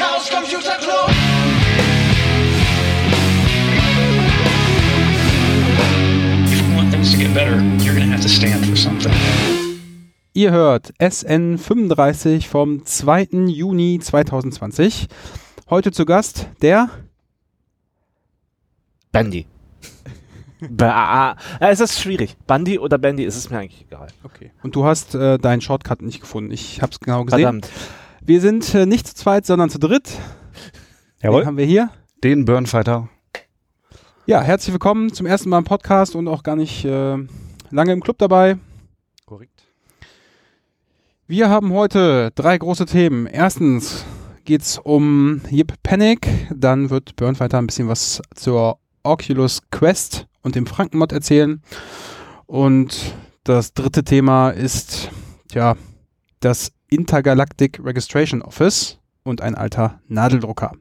Chaos Computer Club. If you want things to get better, you're going to have to stand for something. Ihr hört SN 35 vom 2. Juni 2020. Heute zu Gast der Bandy. Ba äh, es ist schwierig. Bandy oder Bandy, ist es mir eigentlich egal. Okay. Und du hast äh, deinen Shortcut nicht gefunden. Ich habe es genau gesehen. Verdammt. Wir sind äh, nicht zu zweit, sondern zu dritt. Jawohl. Den haben wir hier. Den Burnfighter. Ja, herzlich willkommen zum ersten Mal im Podcast und auch gar nicht äh, lange im Club dabei. Korrekt. Wir haben heute drei große Themen. Erstens geht's um Yip Panic, dann wird Burnfighter ein bisschen was zur Oculus Quest und dem Frankenmod erzählen. Und das dritte Thema ist ja das Intergalactic Registration Office und ein alter Nadeldrucker.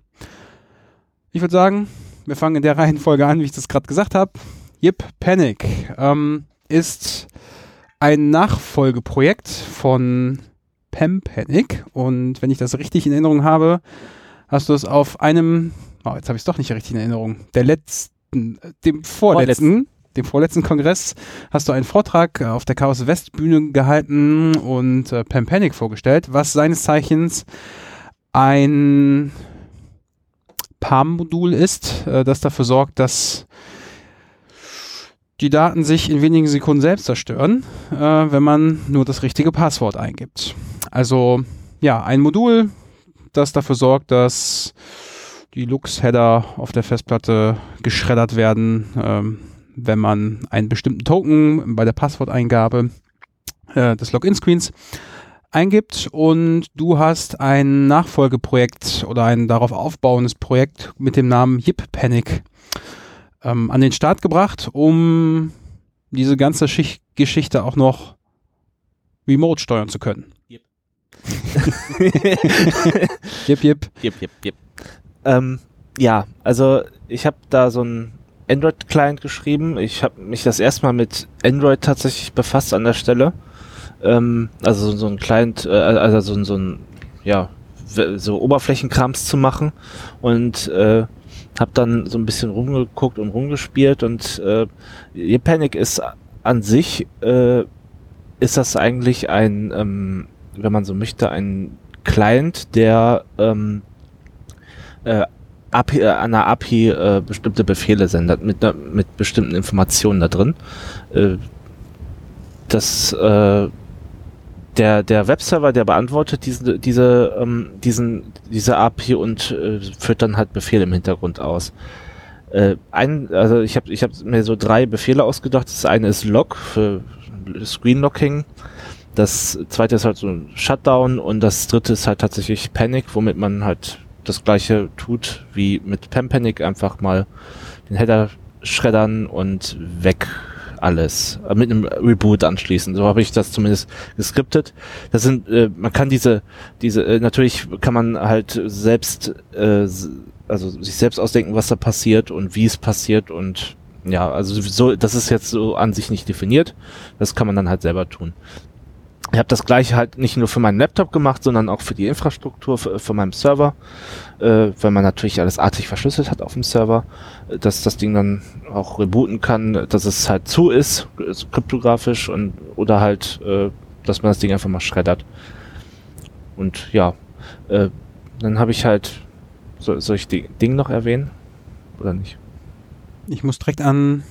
Ich würde sagen, wir fangen in der Reihenfolge an, wie ich das gerade gesagt habe. Yip Panic ähm, ist ein Nachfolgeprojekt von Pem Panic und wenn ich das richtig in Erinnerung habe, hast du es auf einem, oh, jetzt habe ich es doch nicht richtig in Erinnerung, der letzten, äh, dem vorletzten, dem vorletzten Kongress hast du einen Vortrag äh, auf der Chaos West Bühne gehalten und äh, Pem Panic vorgestellt, was seines Zeichens ein PAM-Modul ist, äh, das dafür sorgt, dass die Daten sich in wenigen Sekunden selbst zerstören, äh, wenn man nur das richtige Passwort eingibt. Also ja, ein Modul, das dafür sorgt, dass die Lux-Header auf der Festplatte geschreddert werden, ähm, wenn man einen bestimmten Token bei der Passworteingabe äh, des Login-Screens eingibt und du hast ein Nachfolgeprojekt oder ein darauf aufbauendes Projekt mit dem Namen Yip Panic ähm, an den Start gebracht, um diese ganze Schicht Geschichte auch noch remote steuern zu können. Yep. Yip, yip. Jep, jep, jep. Ähm, ja, also ich habe da so ein Android-Client geschrieben. Ich habe mich das erstmal mit Android tatsächlich befasst an der Stelle. Ähm, also so, ein Client, äh, also so, so ein, ja, so Oberflächenkrams zu machen und äh, habe dann so ein bisschen rumgeguckt und rumgespielt und äh, Panic ist an sich äh, ist das eigentlich ein, ähm, wenn man so möchte, ein Client, der ähm, äh, API, äh, an der API äh, bestimmte Befehle sendet mit, mit bestimmten Informationen da drin. Äh, das äh, der der Webserver, der beantwortet diese diese ähm, diesen diese API und äh, führt dann halt Befehle im Hintergrund aus. Äh, ein, also ich habe ich hab mir so drei Befehle ausgedacht. Das eine ist Log für Screen Locking. Das zweite ist halt so ein Shutdown und das dritte ist halt tatsächlich Panic, womit man halt das gleiche tut wie mit Pam Panic, einfach mal den Header schreddern und weg alles. Äh, Mit einem Reboot anschließen. So habe ich das zumindest geskriptet. Das sind, äh, man kann diese, diese, äh, natürlich kann man halt selbst, äh, also sich selbst ausdenken, was da passiert und wie es passiert und ja, also so, das ist jetzt so an sich nicht definiert. Das kann man dann halt selber tun. Ich habe das gleiche halt nicht nur für meinen Laptop gemacht, sondern auch für die Infrastruktur für, für meinem Server, äh, weil man natürlich alles artig verschlüsselt hat auf dem Server, dass das Ding dann auch rebooten kann, dass es halt zu ist, äh, kryptografisch und oder halt, äh, dass man das Ding einfach mal schreddert. Und ja, äh, dann habe ich halt, soll, soll ich die Ding noch erwähnen oder nicht? Ich muss direkt an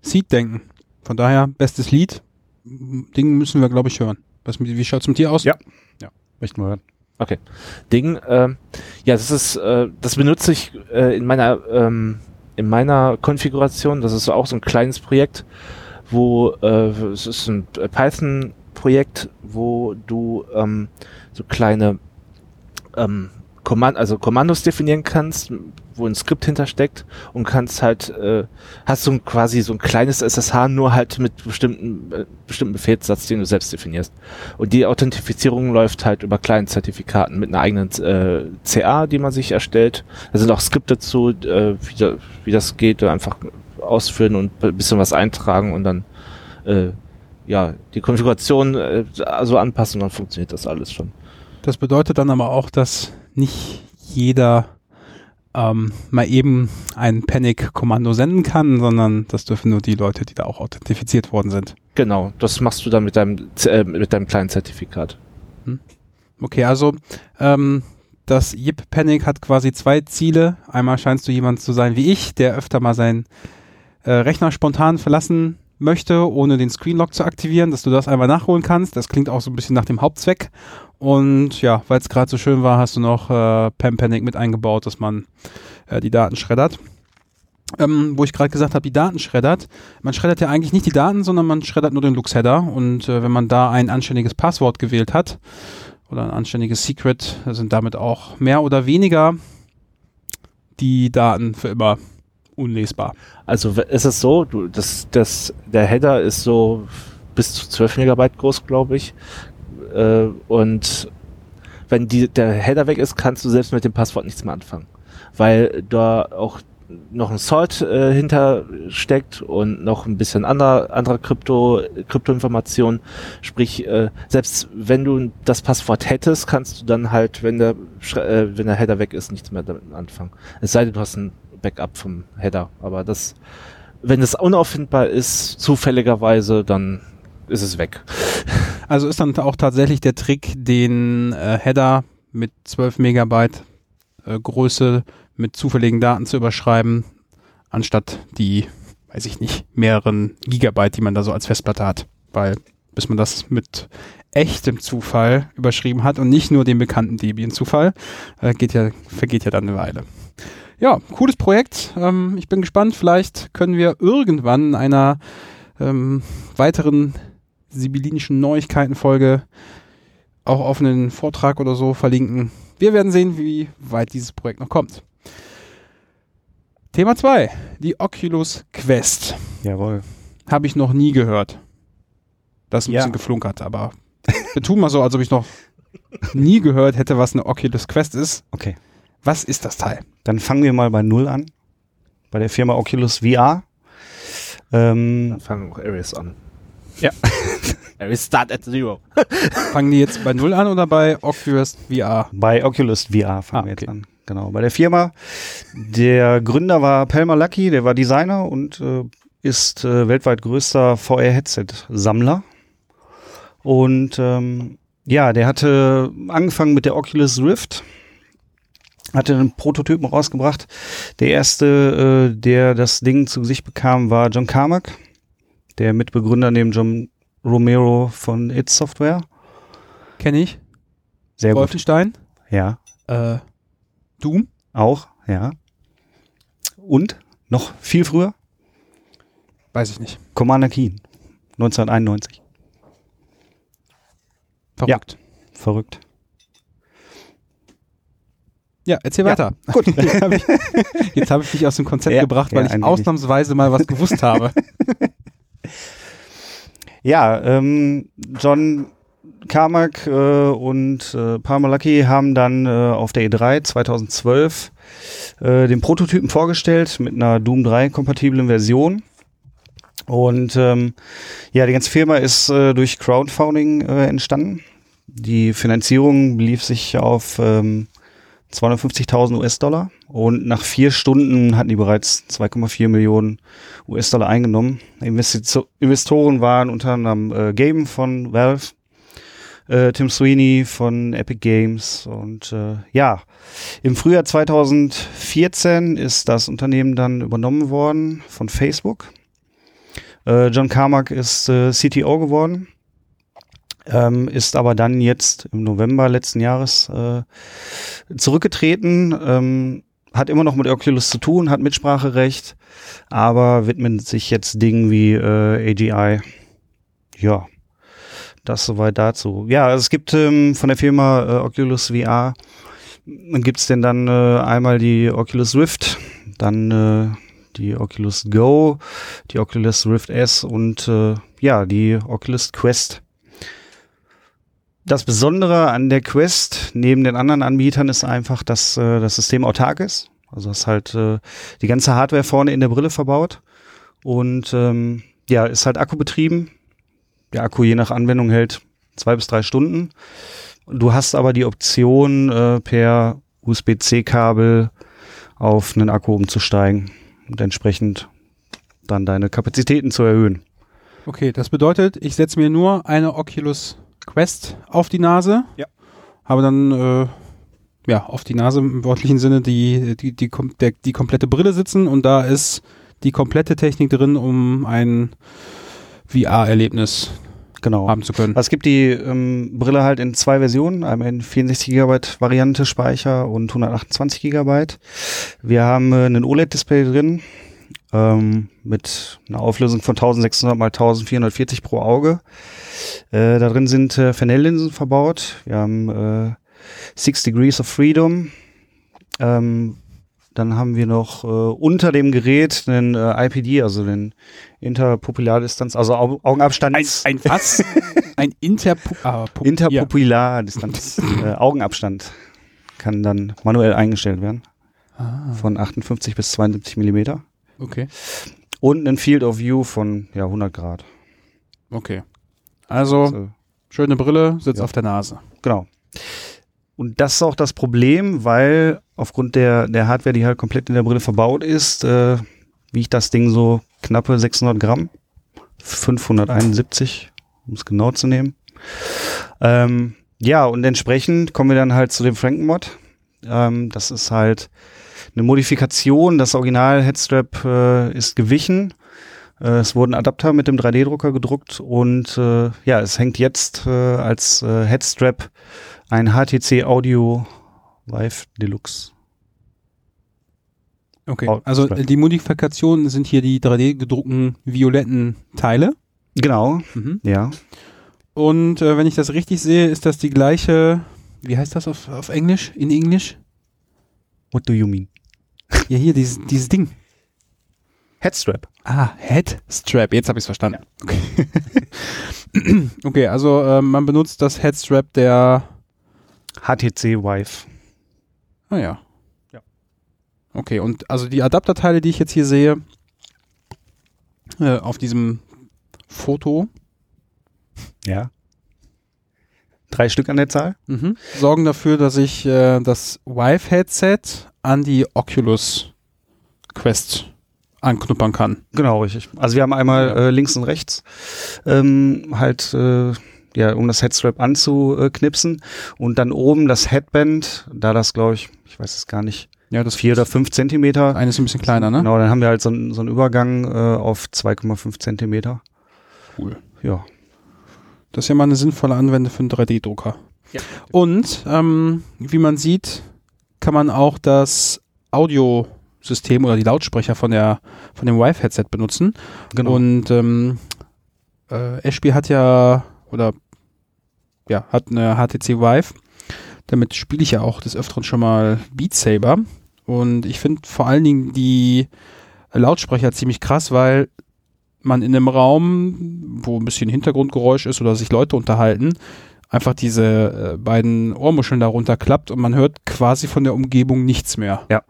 Seed denken. Von daher, bestes Lied. Ding müssen wir, glaube ich, hören. Was, wie schaut's mit dir aus? Ja. Möchten wir hören. Okay. Ding, ähm, ja, das ist, äh, das benutze ich äh, in meiner ähm, in meiner Konfiguration. Das ist auch so ein kleines Projekt, wo äh, es ist ein Python-Projekt, wo du ähm, so kleine ähm, Kommand also Kommandos definieren kannst, wo ein Skript hintersteckt und kannst halt, äh, hast so quasi so ein kleines SSH nur halt mit bestimmten, äh, bestimmten Befehlssatz, den du selbst definierst. Und die Authentifizierung läuft halt über kleinen Zertifikaten mit einer eigenen äh, CA, die man sich erstellt. Da sind auch Skripte zu, äh, wie, da, wie das geht, einfach ausführen und ein bisschen was eintragen und dann äh, ja die Konfiguration äh, so anpassen, dann funktioniert das alles schon. Das bedeutet dann aber auch, dass nicht jeder ähm, mal eben ein Panic-Kommando senden kann, sondern das dürfen nur die Leute, die da auch authentifiziert worden sind. Genau, das machst du dann mit deinem, äh, mit deinem kleinen Zertifikat. Okay, also ähm, das Yip Panic hat quasi zwei Ziele. Einmal scheinst du jemand zu sein wie ich, der öfter mal seinen äh, Rechner spontan verlassen möchte, ohne den Screenlock zu aktivieren, dass du das einmal nachholen kannst. Das klingt auch so ein bisschen nach dem Hauptzweck. Und ja, weil es gerade so schön war, hast du noch äh, Pam Panic mit eingebaut, dass man äh, die Daten schreddert. Ähm, wo ich gerade gesagt habe, die Daten schreddert. Man schreddert ja eigentlich nicht die Daten, sondern man schreddert nur den Lux-Header. Und äh, wenn man da ein anständiges Passwort gewählt hat oder ein anständiges Secret, sind damit auch mehr oder weniger die Daten für immer unlesbar. Also ist es so, du, das, das, der Header ist so bis zu 12 Megabyte groß, glaube ich. Äh, und wenn die, der Header weg ist, kannst du selbst mit dem Passwort nichts mehr anfangen. Weil da auch noch ein Salt äh, hinter steckt und noch ein bisschen anderer anderer Krypto Kryptoinformation. Sprich, äh, selbst wenn du das Passwort hättest, kannst du dann halt, wenn der äh, wenn der Header weg ist, nichts mehr damit anfangen. Es sei denn, du hast ein Backup vom Header. Aber das, wenn es unauffindbar ist, zufälligerweise, dann ist es weg. Also ist dann auch tatsächlich der Trick, den äh, Header mit 12 Megabyte äh, Größe mit zufälligen Daten zu überschreiben, anstatt die, weiß ich nicht, mehreren Gigabyte, die man da so als Festplatte hat. Weil bis man das mit echtem Zufall überschrieben hat und nicht nur den bekannten Debian-Zufall, äh, geht ja, vergeht ja dann eine Weile. Ja, cooles Projekt. Ähm, ich bin gespannt. Vielleicht können wir irgendwann in einer ähm, weiteren sibyllinischen Neuigkeitenfolge auch auf einen Vortrag oder so verlinken. Wir werden sehen, wie weit dieses Projekt noch kommt. Thema 2, die Oculus Quest. Jawohl. Habe ich noch nie gehört. Das ist ein Ja. bisschen geflunkert, aber wir tun mal so, als ob ich noch nie gehört hätte, was eine Oculus Quest ist. Okay. Was ist das Teil? Dann fangen wir mal bei Null an. Bei der Firma Oculus VR. Ähm, Dann fangen auch Ares an. Ja. Ares start at zero. Fangen die jetzt bei Null an oder bei Oculus VR? Bei Oculus VR fangen Ah, wir jetzt okay. an. Genau. Bei der Firma. Der Gründer war Pelmer Lucky, der war Designer und äh, ist äh, weltweit größter VR-Headset-Sammler. Und ähm, ja, der hatte angefangen mit der Oculus Rift, hatte einen Prototypen rausgebracht. Der erste, äh, der das Ding zu sich bekam, war John Carmack, der Mitbegründer neben John Romero von It Software. Kenne ich. Sehr gut. Wolfenstein. Ja, Äh, Doom. auch, ja. Und noch viel früher Weiß ich nicht. Commander Keen, 1991. Verrückt. Verrückt. Ja, erzähl Ja, weiter. Gut. Jetzt habe ich, ich dich aus dem Konzept Ja, gebracht, ja, weil ich ein wenig. ausnahmsweise mal was gewusst habe. Ja, ähm, John Carmack äh, und äh, Lucky haben dann äh, auf der E3 2012 äh, den Prototypen vorgestellt mit einer Doom 3 kompatiblen Version. Und ähm, ja, die ganze Firma ist äh, durch Crowdfunding äh, entstanden. Die Finanzierung belief sich auf ähm, 250.000 US-Dollar und nach vier Stunden hatten die bereits 2,4 Millionen US-Dollar eingenommen. Investoren waren unter anderem äh, Gaben von Valve, äh, Tim Sweeney von Epic Games und äh, ja, im Frühjahr 2014 ist das Unternehmen dann übernommen worden von Facebook. Äh, John Carmack ist äh, CTO geworden, ähm, ist aber dann jetzt im November letzten Jahres äh, zurückgetreten, ähm, hat immer noch mit Oculus zu tun, hat Mitspracherecht, aber widmet sich jetzt Dingen wie äh, AGI. Ja, das soweit dazu. Ja, also es gibt ähm, von der Firma äh, Oculus VR, gibt es denn dann äh, einmal die Oculus Rift, dann äh, die Oculus Go, die Oculus Rift S und äh, ja, die Oculus Quest. Das Besondere an der Quest neben den anderen Anbietern ist einfach, dass äh, das System autark ist. Also ist halt äh, die ganze Hardware vorne in der Brille verbaut und ähm, ja, ist halt akkubetrieben. Der Akku je nach Anwendung hält zwei bis drei Stunden. Du hast aber die Option, äh, per USB-C-Kabel auf einen Akku umzusteigen und entsprechend dann deine Kapazitäten zu erhöhen. Okay, das bedeutet, ich setze mir nur eine Oculus Quest auf die Nase. Ja. Habe dann äh, ja auf die Nase im wörtlichen Sinne die, die, die, kom der, die komplette Brille sitzen und da ist die komplette Technik drin, um ein VR-Erlebnis Genau. haben zu können. Es gibt die ähm, Brille halt in zwei Versionen, einmal in 64 GB Variante Speicher und 128 GB. Wir haben äh, ein OLED-Display drin ähm, mit einer Auflösung von 1600 mal 1440 pro Auge. Äh, da drin sind äh, Fresnel-Linsen verbaut. Wir haben äh, Six Degrees of Freedom. Ähm, dann haben wir noch äh, unter dem Gerät einen äh, IPD, also den Interpupillardistanz, also Au Augenabstand. Ein, ein was? ein Interpu ah. Interpupillardistanz, äh, Augenabstand kann dann manuell eingestellt werden. Ah, Von 58 bis 72 Millimeter. Okay. Und ein Field of View von ja, 100 Grad. Okay. Also, Also, schöne Brille, sitzt Ja. auf der Nase. genau. Und das ist auch das Problem, weil aufgrund der, der Hardware, die halt komplett in der Brille verbaut ist, äh, wiegt das Ding so knappe 600 Gramm. 571, um es genau zu nehmen. Ähm, ja, und entsprechend kommen wir dann halt zu dem Frankenmod. Ähm, das ist halt eine Modifikation. Das Original Headstrap äh, ist gewichen. Äh, es wurden Adapter mit dem 3D-Drucker gedruckt und äh, ja, es hängt jetzt äh, als äh, Headstrap ein HTC Audio Live Deluxe. Okay. Also die Modifikationen sind hier die 3D gedruckten violetten Teile. Genau, Mhm. ja. Und äh, wenn ich das richtig sehe, ist das die gleiche, wie heißt das auf, auf Englisch? In Englisch? What do you mean? Ja, hier, dieses, dieses Ding. Headstrap. Ah, Headstrap. Jetzt habe ich es verstanden. Okay. okay, also äh, man benutzt das Headstrap der. HTC Vive. Ah ja. Ja. Okay, und also die Adapterteile, die ich jetzt hier sehe, äh, auf diesem Foto, Ja. Drei Stück an der Zahl? mhm, sorgen dafür, dass ich äh, das Vive-Headset an die Oculus Quest anknuppern kann. Genau, richtig. Also wir haben einmal äh, links und rechts ähm, halt, äh, ja, um das Headstrap anzuknipsen und dann oben das Headband, da das glaube ich, ich weiß es gar nicht, Ja, das vier oder fünf Zentimeter. eine ist ein bisschen kleiner, ne? Genau, dann haben wir halt so, einen- so einen Übergang äh, auf 2,5 Zentimeter. Cool. Ja. Das ist ja mal eine sinnvolle Anwendung für einen 3D-Drucker. Ja. Und ähm, wie man sieht, kann man auch das Audiosystem oder die Lautsprecher von der von dem Vive-Headset benutzen. Genau. Und ähm, äh, Ashby hat ja oder ja hat eine HTC Vive. Damit spiele ich ja auch des Öfteren schon mal Beat Saber. Und ich finde vor allen Dingen die Lautsprecher ziemlich krass, weil man in einem Raum, wo ein bisschen Hintergrundgeräusch ist oder sich Leute unterhalten, einfach diese äh, beiden Ohrmuscheln darunter klappt und man hört quasi von der Umgebung nichts mehr. Ja.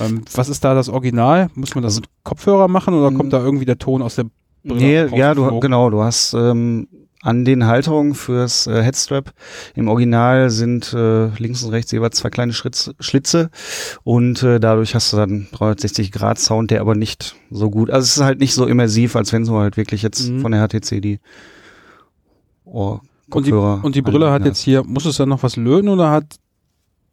Ähm, was ist da das Original? Muss man das mit Kopfhörer machen oder Mm. kommt da irgendwie der Ton aus der Brille Nee, ja, du, genau, du hast ähm, an den Halterungen fürs äh, Headstrap im Original sind äh, links und rechts jeweils zwei kleine Schritz, Schlitze und äh, dadurch hast du dann 360 Grad Sound, der aber nicht so gut, also es ist halt nicht so immersiv, als wenn du halt wirklich jetzt Mhm. von der HTC die Ohr Und die, und die Brille hat jetzt hier, muss es dann noch was löten oder hat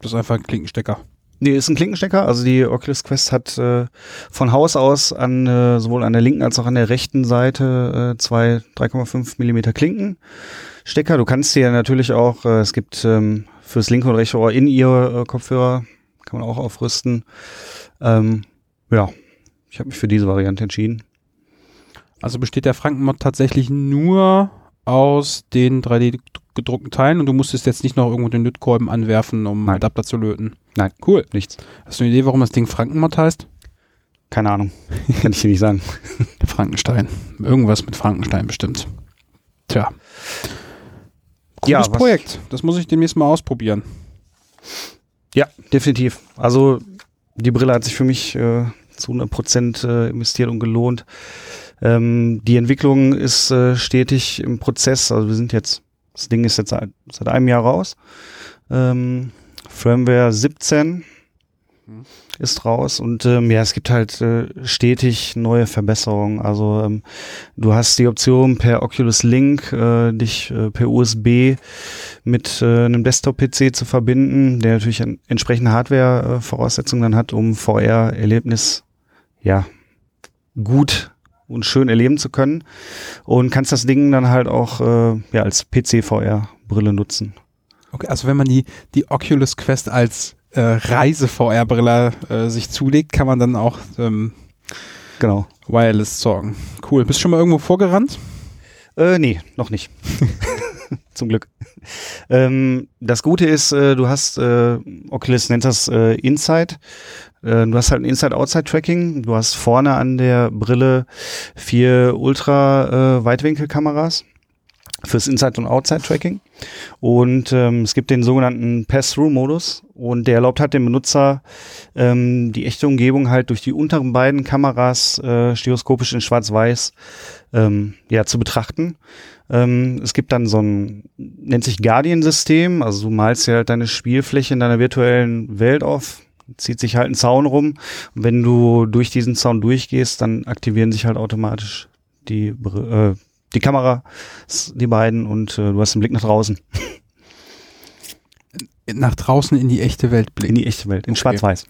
das einfach einen Klinkenstecker? Nee, ist ein Klinkenstecker. Also die Oculus Quest hat äh, von Haus aus an äh, sowohl an der linken als auch an der rechten Seite äh, zwei 3,5 Millimeter Klinkenstecker. Du kannst dir natürlich auch, äh, es gibt ähm, fürs linke und rechte Ohr in ihr äh, Kopfhörer, kann man auch aufrüsten. Ähm, ja, ich habe mich für diese Variante entschieden. Also besteht der Frankenmod tatsächlich nur aus den 3D gedruckten Teilen und du musstest jetzt nicht noch irgendwo den Lötkolben anwerfen, um Nein. Adapter zu löten. Nein. Cool. Nichts. Hast du eine Idee, warum das Ding Frankenmod heißt? Keine Ahnung. kann ich dir nicht sagen. Frankenstein. Irgendwas mit Frankenstein bestimmt. Tja. Cooles Ja, Projekt. Das muss ich demnächst mal ausprobieren. Ja, definitiv. Also die Brille hat sich für mich äh, zu 100 Prozent äh, investiert und gelohnt. Ähm, die Entwicklung ist äh, stetig im Prozess. Also wir sind jetzt, das Ding ist jetzt seit, seit einem Jahr raus. Ähm, Firmware 17 ist raus und ähm, ja, es gibt halt äh, stetig neue Verbesserungen. Also ähm, du hast die Option per Oculus Link äh, dich äh, per USB mit äh, einem Desktop-PC zu verbinden, der natürlich entsprechende Hardware-Voraussetzungen dann hat, um VR-Erlebnis ja gut und schön erleben zu können und kannst das Ding dann halt auch äh, ja als PC-VR-Brille nutzen. Okay, also wenn man die, die Oculus Quest als äh, Reise-VR-Brille äh, sich zulegt, kann man dann auch ähm, Genau. Wireless sorgen. Cool. Bist du schon mal irgendwo vorgerannt? Äh, nee, noch nicht. Zum Glück. Ähm, das Gute ist, äh, du hast, äh, Oculus nennt das äh, Inside. Äh, du hast halt ein Inside-Outside-Tracking. Du hast vorne an der Brille vier Ultra-Weitwinkelkameras fürs Inside- und Outside-Tracking. Und ähm, es gibt den sogenannten Pass-Through-Modus und der erlaubt halt dem Benutzer ähm, die echte Umgebung halt durch die unteren beiden Kameras äh, stereoskopisch in Schwarz-Weiß ähm, ja, zu betrachten. Ähm, es gibt dann so ein, nennt sich Guardian-System, also du malst dir halt deine Spielfläche in deiner virtuellen Welt auf, zieht sich halt ein Zaun rum und wenn du durch diesen Zaun durchgehst, dann aktivieren sich halt automatisch die, äh, die Kamera, die beiden und äh, du hast den Blick nach draußen, Nach draußen in die echte Welt in blicken. die echte Welt, in Okay. Schwarz-Weiß.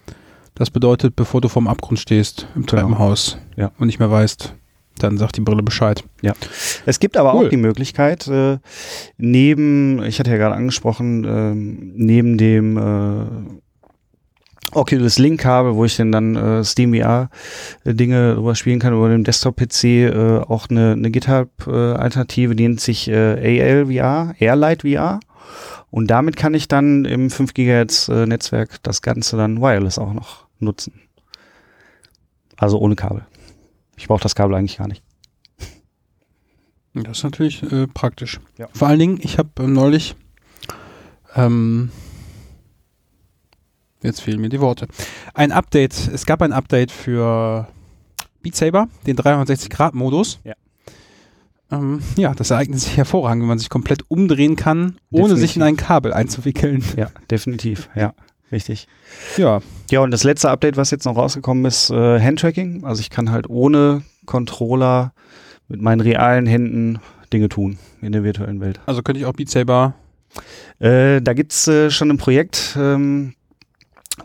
Das bedeutet, bevor du vorm Abgrund stehst im Genau. Treppenhaus Ja. und nicht mehr weißt, dann sagt die Brille Bescheid. Es gibt aber Cool. auch die Möglichkeit, äh, neben, ich hatte ja gerade angesprochen, ähm, neben dem äh, Oculus Link Kabel, wo ich denn dann äh, Steam VR äh, Dinge drüber spielen kann über dem Desktop PC, äh, auch eine, eine GitHub äh, Alternative, die nennt sich äh, AL VR, Airlight VR. Und damit kann ich dann im 5 GHz äh, Netzwerk das Ganze dann wireless auch noch nutzen. Also ohne Kabel. Ich brauche das Kabel eigentlich gar nicht. Das ist natürlich äh, praktisch. Ja. Vor allen Dingen, ich habe ähm, neulich, ähm, jetzt fehlen mir die Worte, ein Update, es gab ein Update für Beat Saber, den 360-Grad-Modus. Ja. Ähm, ja, das ereignet sich hervorragend, wenn man sich komplett umdrehen kann, ohne sich in ein Kabel einzuwickeln. Ja, definitiv. Ja, richtig. Ja, Ja, und das letzte Update, was jetzt noch rausgekommen ist, äh, Handtracking. Also ich kann halt ohne Controller mit meinen realen Händen Dinge tun in der virtuellen Welt. also könnte ich auch Beat Saber, Äh, da gibt's äh, schon ein Projekt, ähm,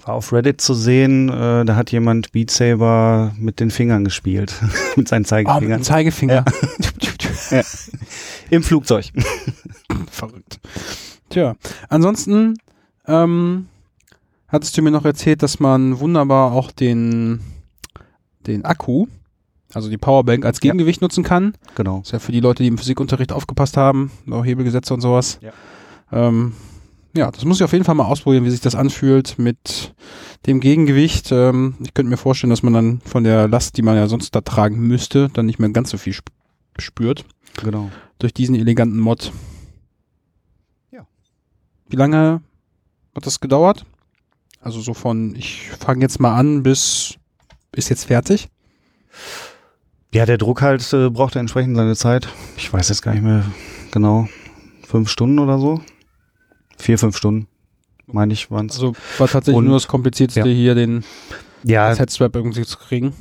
war auf Reddit zu sehen, äh, da hat jemand Beat Saber mit den Fingern gespielt, mit seinen oh, mit Zeigefingern. dem Zeigefinger. Im Flugzeug. Verrückt. Tja, ansonsten ähm, hattest du mir noch erzählt, dass man wunderbar auch den, den Akku, also die Powerbank als Gegengewicht nutzen kann. genau. Das ist ja für die Leute, die im Physikunterricht aufgepasst haben, auch Hebelgesetze und sowas. Ja. Ähm, ja, das muss ich auf jeden Fall mal ausprobieren, wie sich das anfühlt mit dem Gegengewicht. Ähm, ich könnte mir vorstellen, dass man dann von der Last, die man ja sonst da tragen müsste, dann nicht mehr ganz so viel sp spürt Genau. durch diesen eleganten Mod. Ja. Wie lange hat das gedauert? Also so von, ich fange jetzt mal an bis, ist jetzt fertig? Ja, der Druck halt äh, braucht entsprechend seine Zeit. Ich weiß jetzt gar nicht mehr genau. Fünf Stunden oder so? Vier, fünf Stunden, meine ich, waren's. Also war tatsächlich Und- nur das Komplizierteste ja. hier, den ja, Headstrap irgendwie zu kriegen.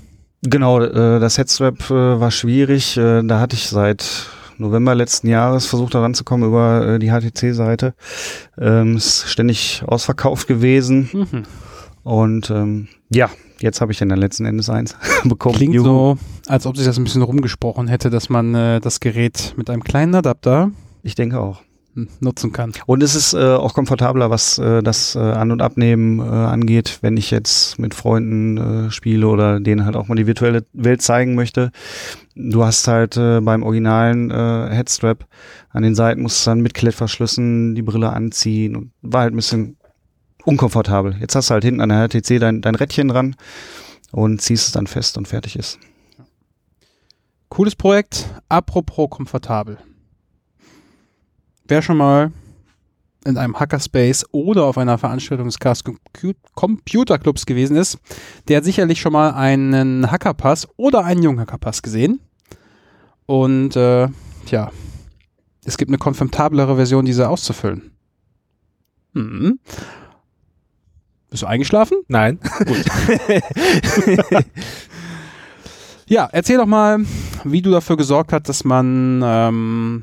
Genau, äh, das Headstrap äh, war schwierig. Äh, da hatte ich seit November letzten Jahres versucht, da ranzukommen über äh, die HTC-Seite. Ähm, ist ständig ausverkauft gewesen. Mhm. Und ähm, ja, jetzt habe ich dann letzten Endes eins bekommen. Klingt Juhu. so, als ob sich das ein bisschen rumgesprochen hätte, dass man äh, das Gerät mit einem kleinen Adapter Ich denke auch. nutzen kann. Und es ist äh, auch komfortabler, was äh, das äh, An- und Abnehmen äh, angeht, wenn ich jetzt mit Freunden äh, spiele oder denen halt auch mal die virtuelle Welt zeigen möchte. Du hast halt äh, beim originalen äh, Headstrap an den Seiten musst du dann mit Klettverschlüssen die Brille anziehen und war halt ein bisschen unkomfortabel. Jetzt hast du halt hinten an der HTC dein, dein Rädchen dran und ziehst es dann fest und fertig ist. Cooles Projekt. Apropos komfortabel. Wer schon mal in einem Hackerspace oder auf einer Veranstaltung des Chaos Compu- Computer Clubs gewesen ist, der hat sicherlich schon mal einen Hackerpass oder einen Junghackerpass gesehen. Und äh, tja, es gibt eine komfortablere Version, diese auszufüllen. Mhm. Bist du eingeschlafen? Nein. Ja, erzähl doch mal, wie du dafür gesorgt hast, dass man ähm,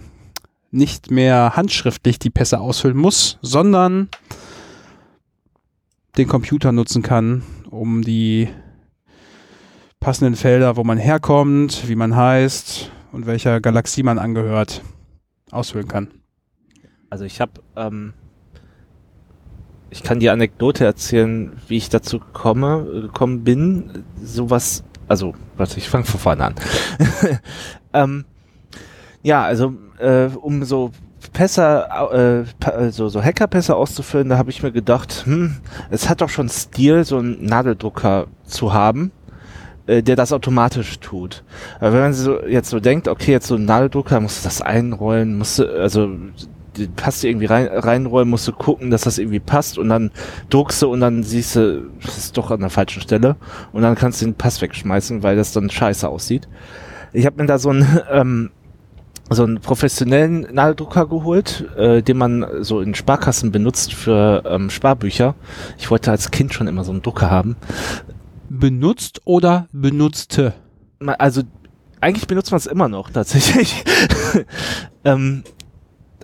nicht mehr handschriftlich die Pässe ausfüllen muss, sondern den Computer nutzen kann, um die passenden Felder, wo man herkommt, wie man heißt und welcher Galaxie man angehört, ausfüllen kann. Also ich habe, ähm, ich kann die Anekdote erzählen, wie ich dazu komme, gekommen bin. Sowas, also, warte, ich fange von vorne an. ähm, ja, also äh, um so Pässe, äh, pa- so, so Hackerpässe auszufüllen, da habe ich mir gedacht, hm, es hat doch schon Stil, so einen Nadeldrucker zu haben, äh, der das automatisch tut. Aber wenn man so jetzt so denkt, okay, jetzt so ein Nadeldrucker, musst du das einrollen, musst du, also die passt irgendwie rein, reinrollen, musst du gucken, dass das irgendwie passt und dann druckst du und dann siehst du, das ist doch an der falschen Stelle und dann kannst du den Pass wegschmeißen, weil das dann scheiße aussieht. Ich habe mir da so einen ähm, so einen professionellen Nadeldrucker geholt, äh, den man so in Sparkassen benutzt für ähm, Sparbücher. Ich wollte als Kind schon immer so einen Drucker haben. Benutzt oder benutzte? Also eigentlich benutzt man es immer noch tatsächlich. ähm,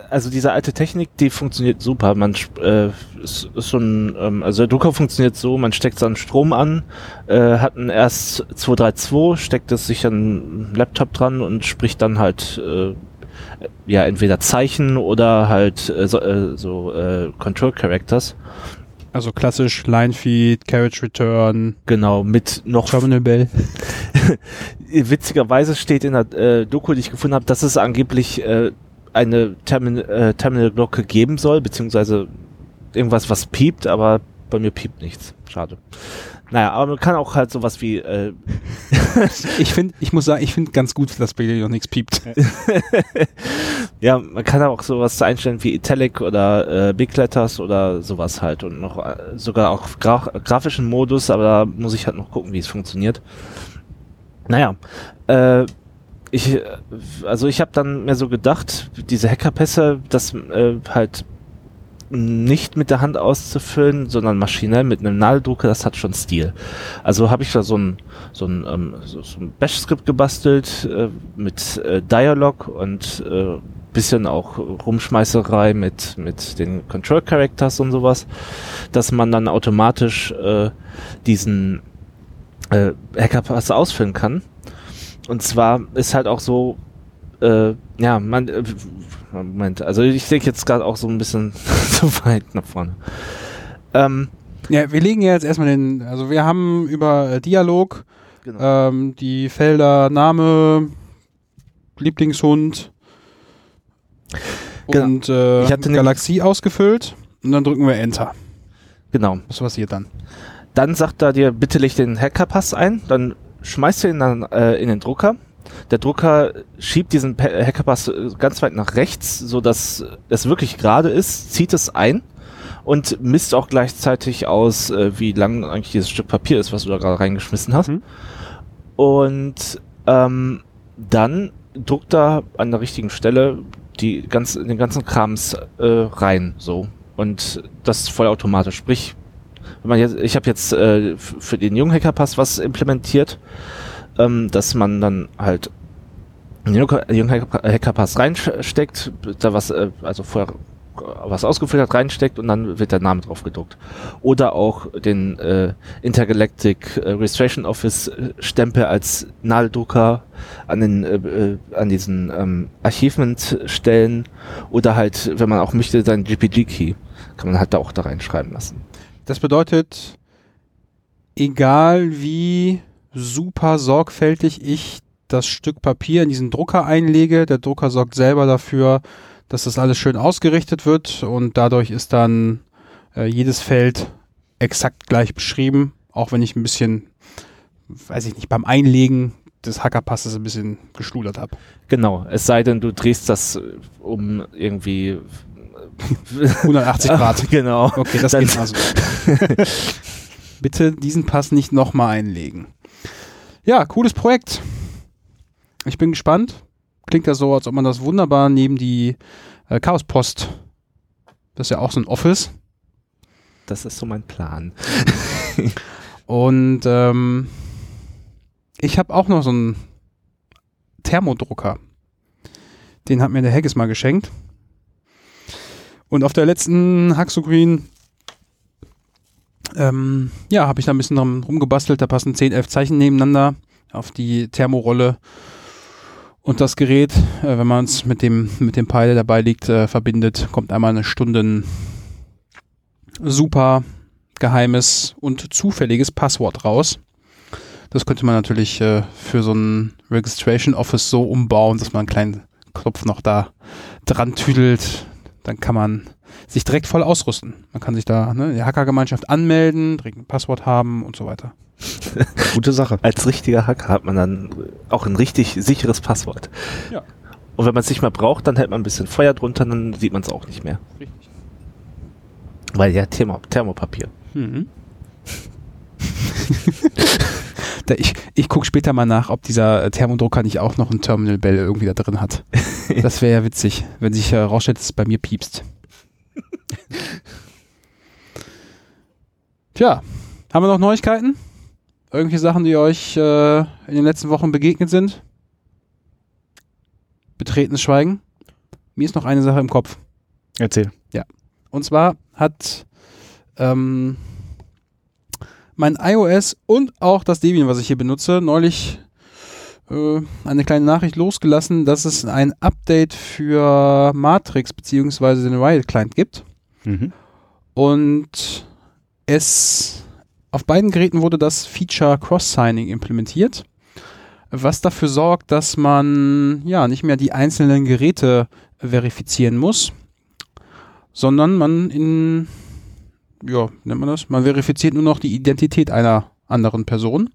also diese alte Technik, die funktioniert super. Man äh, ist, ist ein, ähm, also der Drucker funktioniert so, man steckt seinen Strom an, äh, hat einen RS232, steckt es sich an einen Laptop dran und spricht dann halt äh, ja entweder Zeichen oder halt äh, so, äh, so äh, Control Characters. Also klassisch Linefeed, Carriage Return, Genau, mit noch Terminal Bell. witzigerweise steht in der äh, Doku, die ich gefunden habe, dass es angeblich äh, eine Termin äh, Terminal-Glocke geben soll, beziehungsweise irgendwas, was piept, aber bei mir piept nichts. Schade. Naja, aber man kann auch halt sowas wie, äh, Ich finde, ich muss sagen, ich finde ganz gut, dass bei dir noch nichts piept. ja, man kann auch sowas einstellen wie Italic oder äh, Big Letters oder sowas halt und noch äh, sogar auch gra grafischen Modus, aber da muss ich halt noch gucken, wie es funktioniert. Naja, äh, ich, äh, also ich habe dann mir so gedacht, diese Hackerpässe, das äh, halt nicht mit der Hand auszufüllen, sondern maschinell mit einem Nadeldrucker, das hat schon Stil. Also habe ich da so ein, so ein, ähm, so, so ein Bash-Skript gebastelt äh, mit äh, Dialog und äh, bisschen auch Rumschmeißerei mit, mit den Control Characters und sowas, dass man dann automatisch äh, diesen äh, Hackerpass ausfüllen kann. Und zwar ist halt auch so, äh, ja, man, äh, Moment, also ich denke jetzt gerade auch so ein bisschen zu weit nach vorne. Ähm, Ja, wir legen ja jetzt erstmal den, also wir haben über äh, Dialog genau. ähm, die Felder Name, Lieblingshund Genau. und äh, Ich hatte nämlich- Galaxie ausgefüllt und dann drücken wir Enter. genau. Was passiert dann? Dann sagt er dir, bitte leg den Hackerpass ein, dann schmeißt du ihn dann äh, in den Drucker. Der Drucker schiebt diesen Pa- Hackerpass äh, ganz weit nach rechts, so dass es wirklich gerade ist, zieht es ein und misst auch gleichzeitig aus, äh, wie lang eigentlich dieses Stück Papier ist, was du da gerade reingeschmissen hast. Mhm. Und ähm, dann druckt er an der richtigen Stelle die ganz, den ganzen Krams äh, rein, so. Und das vollautomatisch. Sprich, wenn man jetzt, ich habe jetzt äh, für den jungen Hackerpass was implementiert, ähm, dass man dann halt den Jung- jungen Hacker- Hackerpass reinsteckt, da was, äh, also vorher was ausgefüllt hat, reinsteckt und dann wird der Name drauf gedruckt. Oder auch den äh, Intergalactic äh, Registration Office äh, Stempel als Nadeldrucker an den äh, äh, an diesen ähm, Achievement stellen oder halt, wenn man auch möchte, seinen GPG-Key kann man halt da auch da reinschreiben lassen. Das bedeutet, egal wie super sorgfältig ich das Stück Papier in diesen Drucker einlege, der Drucker sorgt selber dafür, dass das alles schön ausgerichtet wird und dadurch ist dann äh, jedes Feld exakt gleich beschrieben, auch wenn ich ein bisschen, weiß ich nicht, beim Einlegen des Hackerpasses ein bisschen geschludert habe. Genau, es sei denn, du drehst das äh, um irgendwie 180 Grad. genau. Okay, das Dann- geht mal so. Bitte diesen Pass nicht nochmal einlegen. Ja, cooles Projekt. Ich bin gespannt. Klingt ja so, als ob man das wunderbar neben die äh, Chaospost, das ist ja auch so ein Office, das ist so mein Plan. Und ähm, ich habe auch noch so einen Thermodrucker. Den hat mir der Haggis mal geschenkt. Und auf der letzten Haxo Green ähm, ja, habe ich da ein bisschen dran rumgebastelt. Da passen 10, 11 Zeichen nebeneinander auf die Thermorolle. Und das Gerät, äh, wenn man es mit dem, mit dem Pfeil, der dabei liegt, äh, verbindet, kommt einmal eine Stunden super geheimes und zufälliges Passwort raus. Das könnte man natürlich äh, für so ein Registration Office so umbauen, dass man einen kleinen Knopf noch da dran tüdelt. Dann kann man sich direkt voll ausrüsten. Man kann sich da ne, in der Hackergemeinschaft anmelden, direkt ein Passwort haben und so weiter. Gute Sache. Als richtiger Hacker hat man dann auch ein richtig sicheres Passwort. Ja. Und wenn man es nicht mehr braucht, dann hält man ein bisschen Feuer drunter, dann sieht man es auch nicht mehr. Richtig. Weil ja, Thermo, Thermopapier. Mhm. Ich ich gucke später mal nach, ob dieser äh, Thermodrucker nicht auch noch ein Terminal Bell irgendwie da drin hat. Das wäre ja witzig, wenn sich herausstellt, dass es bei mir piepst. Tja, haben wir noch Neuigkeiten? Irgendwelche Sachen, die euch äh, in den letzten Wochen begegnet sind? Betretenes Schweigen? Mir ist noch eine Sache im Kopf. Erzähl. Und zwar hat ähm, mein iOS und auch das Debian, was ich hier benutze, neulich äh, eine kleine Nachricht losgelassen, dass es ein Update für Matrix bzw. den Riot Client gibt. Mhm. Und es auf beiden Geräten wurde das Feature Cross-Signing implementiert, was dafür sorgt, dass man ja nicht mehr die einzelnen Geräte verifizieren muss, sondern man in, ja, nennt man das? Man verifiziert nur noch die Identität einer anderen Person.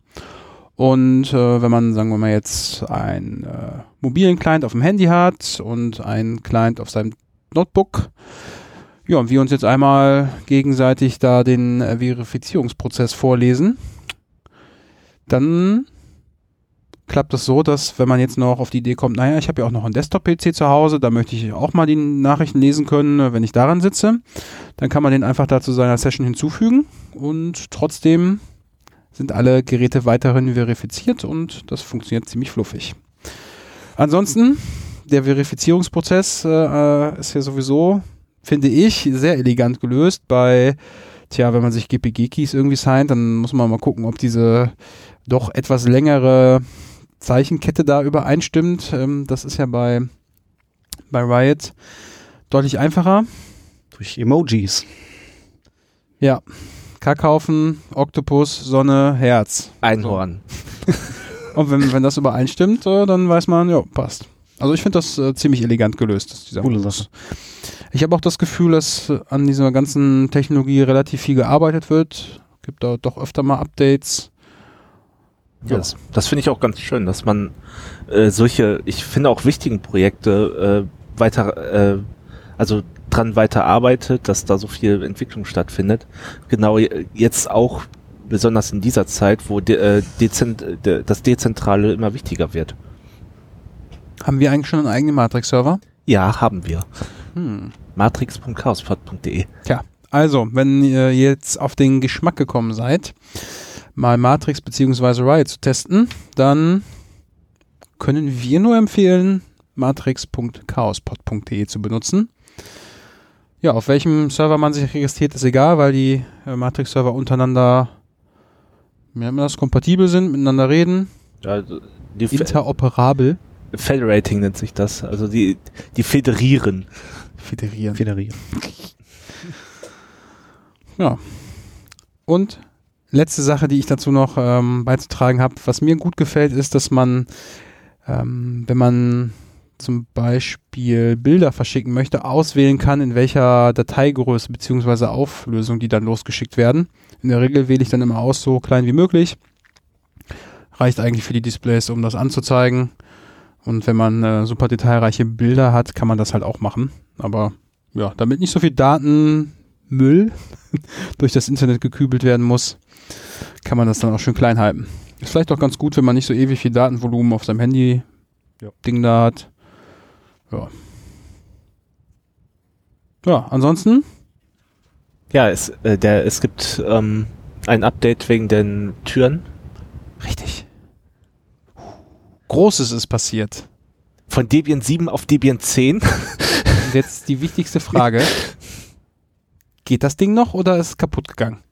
Und äh, wenn man, sagen wir mal, jetzt einen äh, mobilen Client auf dem Handy hat und einen Client auf seinem Notebook, ja, und wir uns jetzt einmal gegenseitig da den äh, Verifizierungsprozess vorlesen, dann klappt es so, dass wenn man jetzt noch auf die Idee kommt, naja, ich habe ja auch noch einen Desktop-PC zu Hause, da möchte ich auch mal die Nachrichten lesen können, äh, wenn ich daran sitze, dann kann man den einfach da zu seiner Session hinzufügen und trotzdem sind alle Geräte weiterhin verifiziert und das funktioniert ziemlich fluffig. Ansonsten, der Verifizierungsprozess äh, ist ja sowieso, finde ich, sehr elegant gelöst. Bei, tja, wenn man sich GPG-Keys irgendwie signed, dann muss man mal gucken, ob diese doch etwas längere Zeichenkette da übereinstimmt. Ähm, das ist ja bei, bei Riot deutlich einfacher. Durch Emojis. Ja. Kackhaufen, Oktopus, Sonne, Herz. Einhorn. Und wenn, wenn das übereinstimmt, äh, dann weiß man, ja, passt. Also ich finde das äh, ziemlich elegant gelöst. Dieser Coole. Sache. Ich habe auch das Gefühl, dass äh, an dieser ganzen Technologie relativ viel gearbeitet wird. Gibt da doch öfter mal Updates. Ja, das, das finde ich auch ganz schön, dass man äh, solche, ich finde auch wichtigen Projekte äh, weiter, äh, also dran weiter arbeitet, dass da so viel Entwicklung stattfindet. Genau je- jetzt auch besonders in dieser Zeit, wo de, äh, dezent, de, das Dezentrale immer wichtiger wird. Haben wir eigentlich schon einen eigenen Matrix-Server? Ja, haben wir. Hm. matrix.chaospod.de Tja, also, wenn ihr jetzt auf den Geschmack gekommen seid, mal Matrix bzw. Riot zu testen, dann können wir nur empfehlen, matrix.chaospod.de zu benutzen. Ja, auf welchem Server man sich registriert, ist egal, weil die äh, Matrix-Server untereinander, wie nennt man das, kompatibel sind, miteinander reden, Fe interoperabel. Federating nennt sich das. Also die, die federieren. Federieren. Federieren. Ja. Und letzte Sache, die ich dazu noch ähm, beizutragen habe, was mir gut gefällt, ist, dass man, ähm, wenn man zum Beispiel Bilder verschicken möchte, auswählen kann, in welcher Dateigröße bzw. Auflösung die dann losgeschickt werden. In der Regel wähle ich dann immer aus, so klein wie möglich. Reicht eigentlich für die Displays, um das anzuzeigen. Und wenn man äh, super detailreiche Bilder hat, kann man das halt auch machen. Aber ja, damit nicht so viel Datenmüll durch das Internet gekübelt werden muss, kann man das dann auch schön klein halten. Ist vielleicht auch ganz gut, wenn man nicht so ewig viel Datenvolumen auf seinem Handy Ja. Ding da hat. Ja. Ja, ansonsten Ja, es, äh, der, es gibt ähm, ein Update wegen den Türen. Richtig. Großes ist passiert. Von Debian 7 auf Debian 10. Und jetzt die wichtigste Frage. Geht das Ding noch oder ist es kaputt gegangen?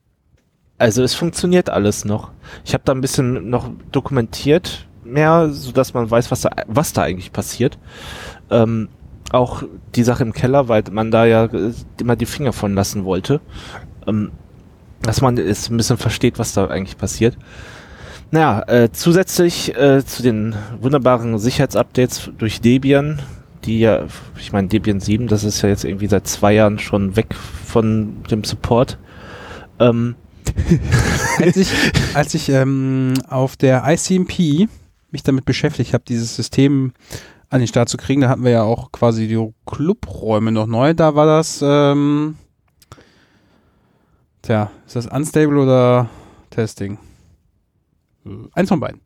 Also es funktioniert alles noch. Ich habe da ein bisschen noch dokumentiert mehr, so dass man weiß, was da, was da eigentlich passiert. Ähm, auch die Sache im Keller, weil man da ja äh, immer die Finger von lassen wollte. Ähm, dass man es ein bisschen versteht, was da eigentlich passiert. Naja, äh, zusätzlich äh, zu den wunderbaren Sicherheitsupdates durch Debian, die ja, ich meine Debian 7, das ist ja jetzt irgendwie seit zwei Jahren schon weg von dem Support. Ähm, als ich, als ich ähm, auf der ICMP mich damit beschäftigt habe, dieses System an den Start zu kriegen, da hatten wir ja auch quasi die Clubräume noch neu. Da war das, ähm, tja, ist das Unstable oder Testing? Eins von beiden.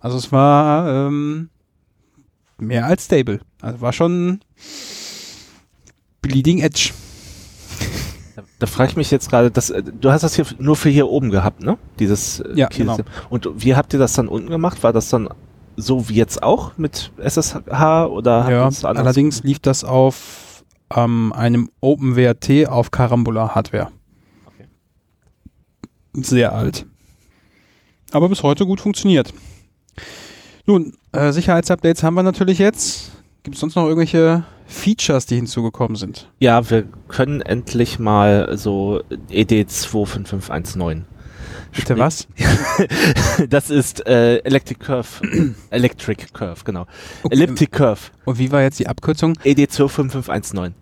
Also es war ähm, mehr als stable. Also war schon Bleeding Edge. Da, da frage ich mich jetzt gerade, dass äh, du hast das hier nur für hier oben gehabt, ne? Dieses äh, Ja, Kiel- genau. Und wie habt ihr das dann unten gemacht? War das dann so wie jetzt auch mit SSH oder Ja, das allerdings lief das auf ähm, einem OpenWRT auf Carambola Hardware. Okay. Sehr alt. Aber bis heute gut funktioniert. Nun, äh, Sicherheitsupdates haben wir natürlich jetzt. Gibt es sonst noch irgendwelche Features, die hinzugekommen sind? Ja, wir können endlich mal so E ED 25519. Bitte was? Das ist äh, Electric Curve. Electric Curve, genau. Elliptic Curve. Und wie war jetzt die Abkürzung? ED 25519.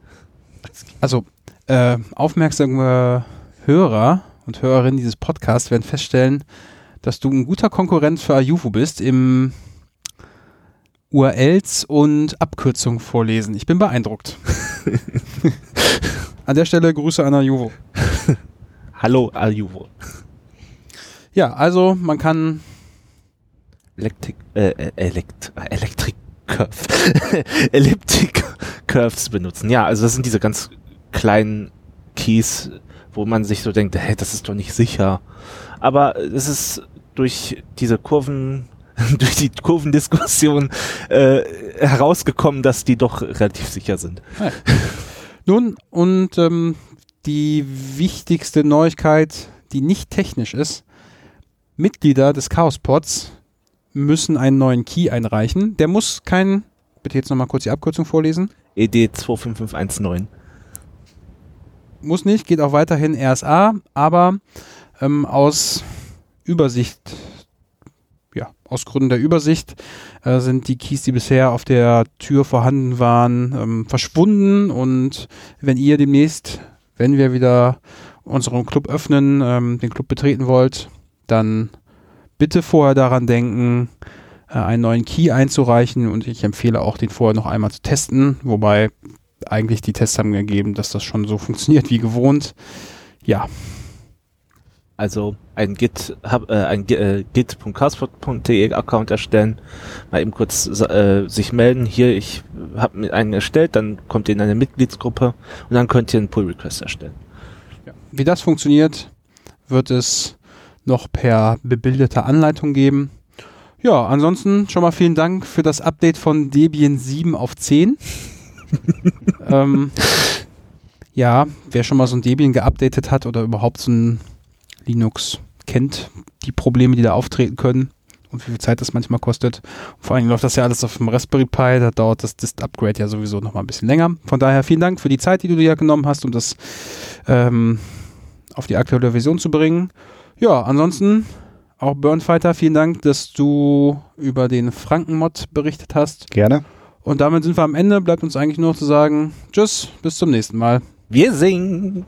Also, äh, aufmerksame Hörer und Hörerinnen dieses Podcasts werden feststellen, dass du ein guter Konkurrent für Ayuvo bist im URLs und Abkürzungen vorlesen. Ich bin beeindruckt. An der Stelle Grüße an Ayuvo. Hallo, Aljuvo. Ja, also man kann Electric, äh, äh, Elekt, Electric Curve. Elliptic Curves benutzen. Ja, also das sind diese ganz kleinen Keys, wo man sich so denkt, hey, das ist doch nicht sicher. Aber es ist durch diese Kurven, durch die Kurvendiskussion äh, herausgekommen, dass die doch relativ sicher sind. Nun, und ähm, die wichtigste Neuigkeit, die nicht technisch ist, Mitglieder des Chaos-Pods müssen einen neuen Key einreichen. Der muss kein, bitte jetzt nochmal kurz die Abkürzung vorlesen, ED 25519. muss nicht, geht auch weiterhin RSA, aber ähm, aus Übersicht, ja, aus Gründen der Übersicht äh, sind die Keys, die bisher auf der Tür vorhanden waren, ähm, verschwunden. Und wenn ihr demnächst, wenn wir wieder unseren Club öffnen, ähm, den Club betreten wollt, dann bitte vorher daran denken, äh, einen neuen Key einzureichen. Und ich empfehle auch, den vorher noch einmal zu testen, wobei eigentlich die Tests haben gegeben, dass das schon so funktioniert wie gewohnt. Ja, Also ein Git, äh, ein äh, git.castpod.de Account erstellen, mal eben kurz äh, sich melden. Hier, ich habe einen erstellt, dann kommt ihr in eine Mitgliedsgruppe und dann könnt ihr einen Pull Request erstellen. wie das funktioniert, wird es noch per bebilderte Anleitung geben. Ja, ansonsten schon mal vielen Dank für das Update von Debian 7 auf 10. ähm, ja, wer schon mal so ein Debian geupdatet hat oder überhaupt so ein Linux kennt, die Probleme, die da auftreten können und wie viel Zeit das manchmal kostet. Vor allem läuft das ja alles auf dem Raspberry Pi, da dauert das Dist-Upgrade ja sowieso noch mal ein bisschen länger. Von daher vielen Dank für die Zeit, die du dir genommen hast, um das ähm, auf die aktuelle Version zu bringen. Ja, ansonsten auch Burnfighter, vielen Dank, dass du über den Frankenmod berichtet hast. Gerne. Und damit sind wir am Ende. Bleibt uns eigentlich nur noch zu sagen, tschüss, bis zum nächsten Mal. Wir singen!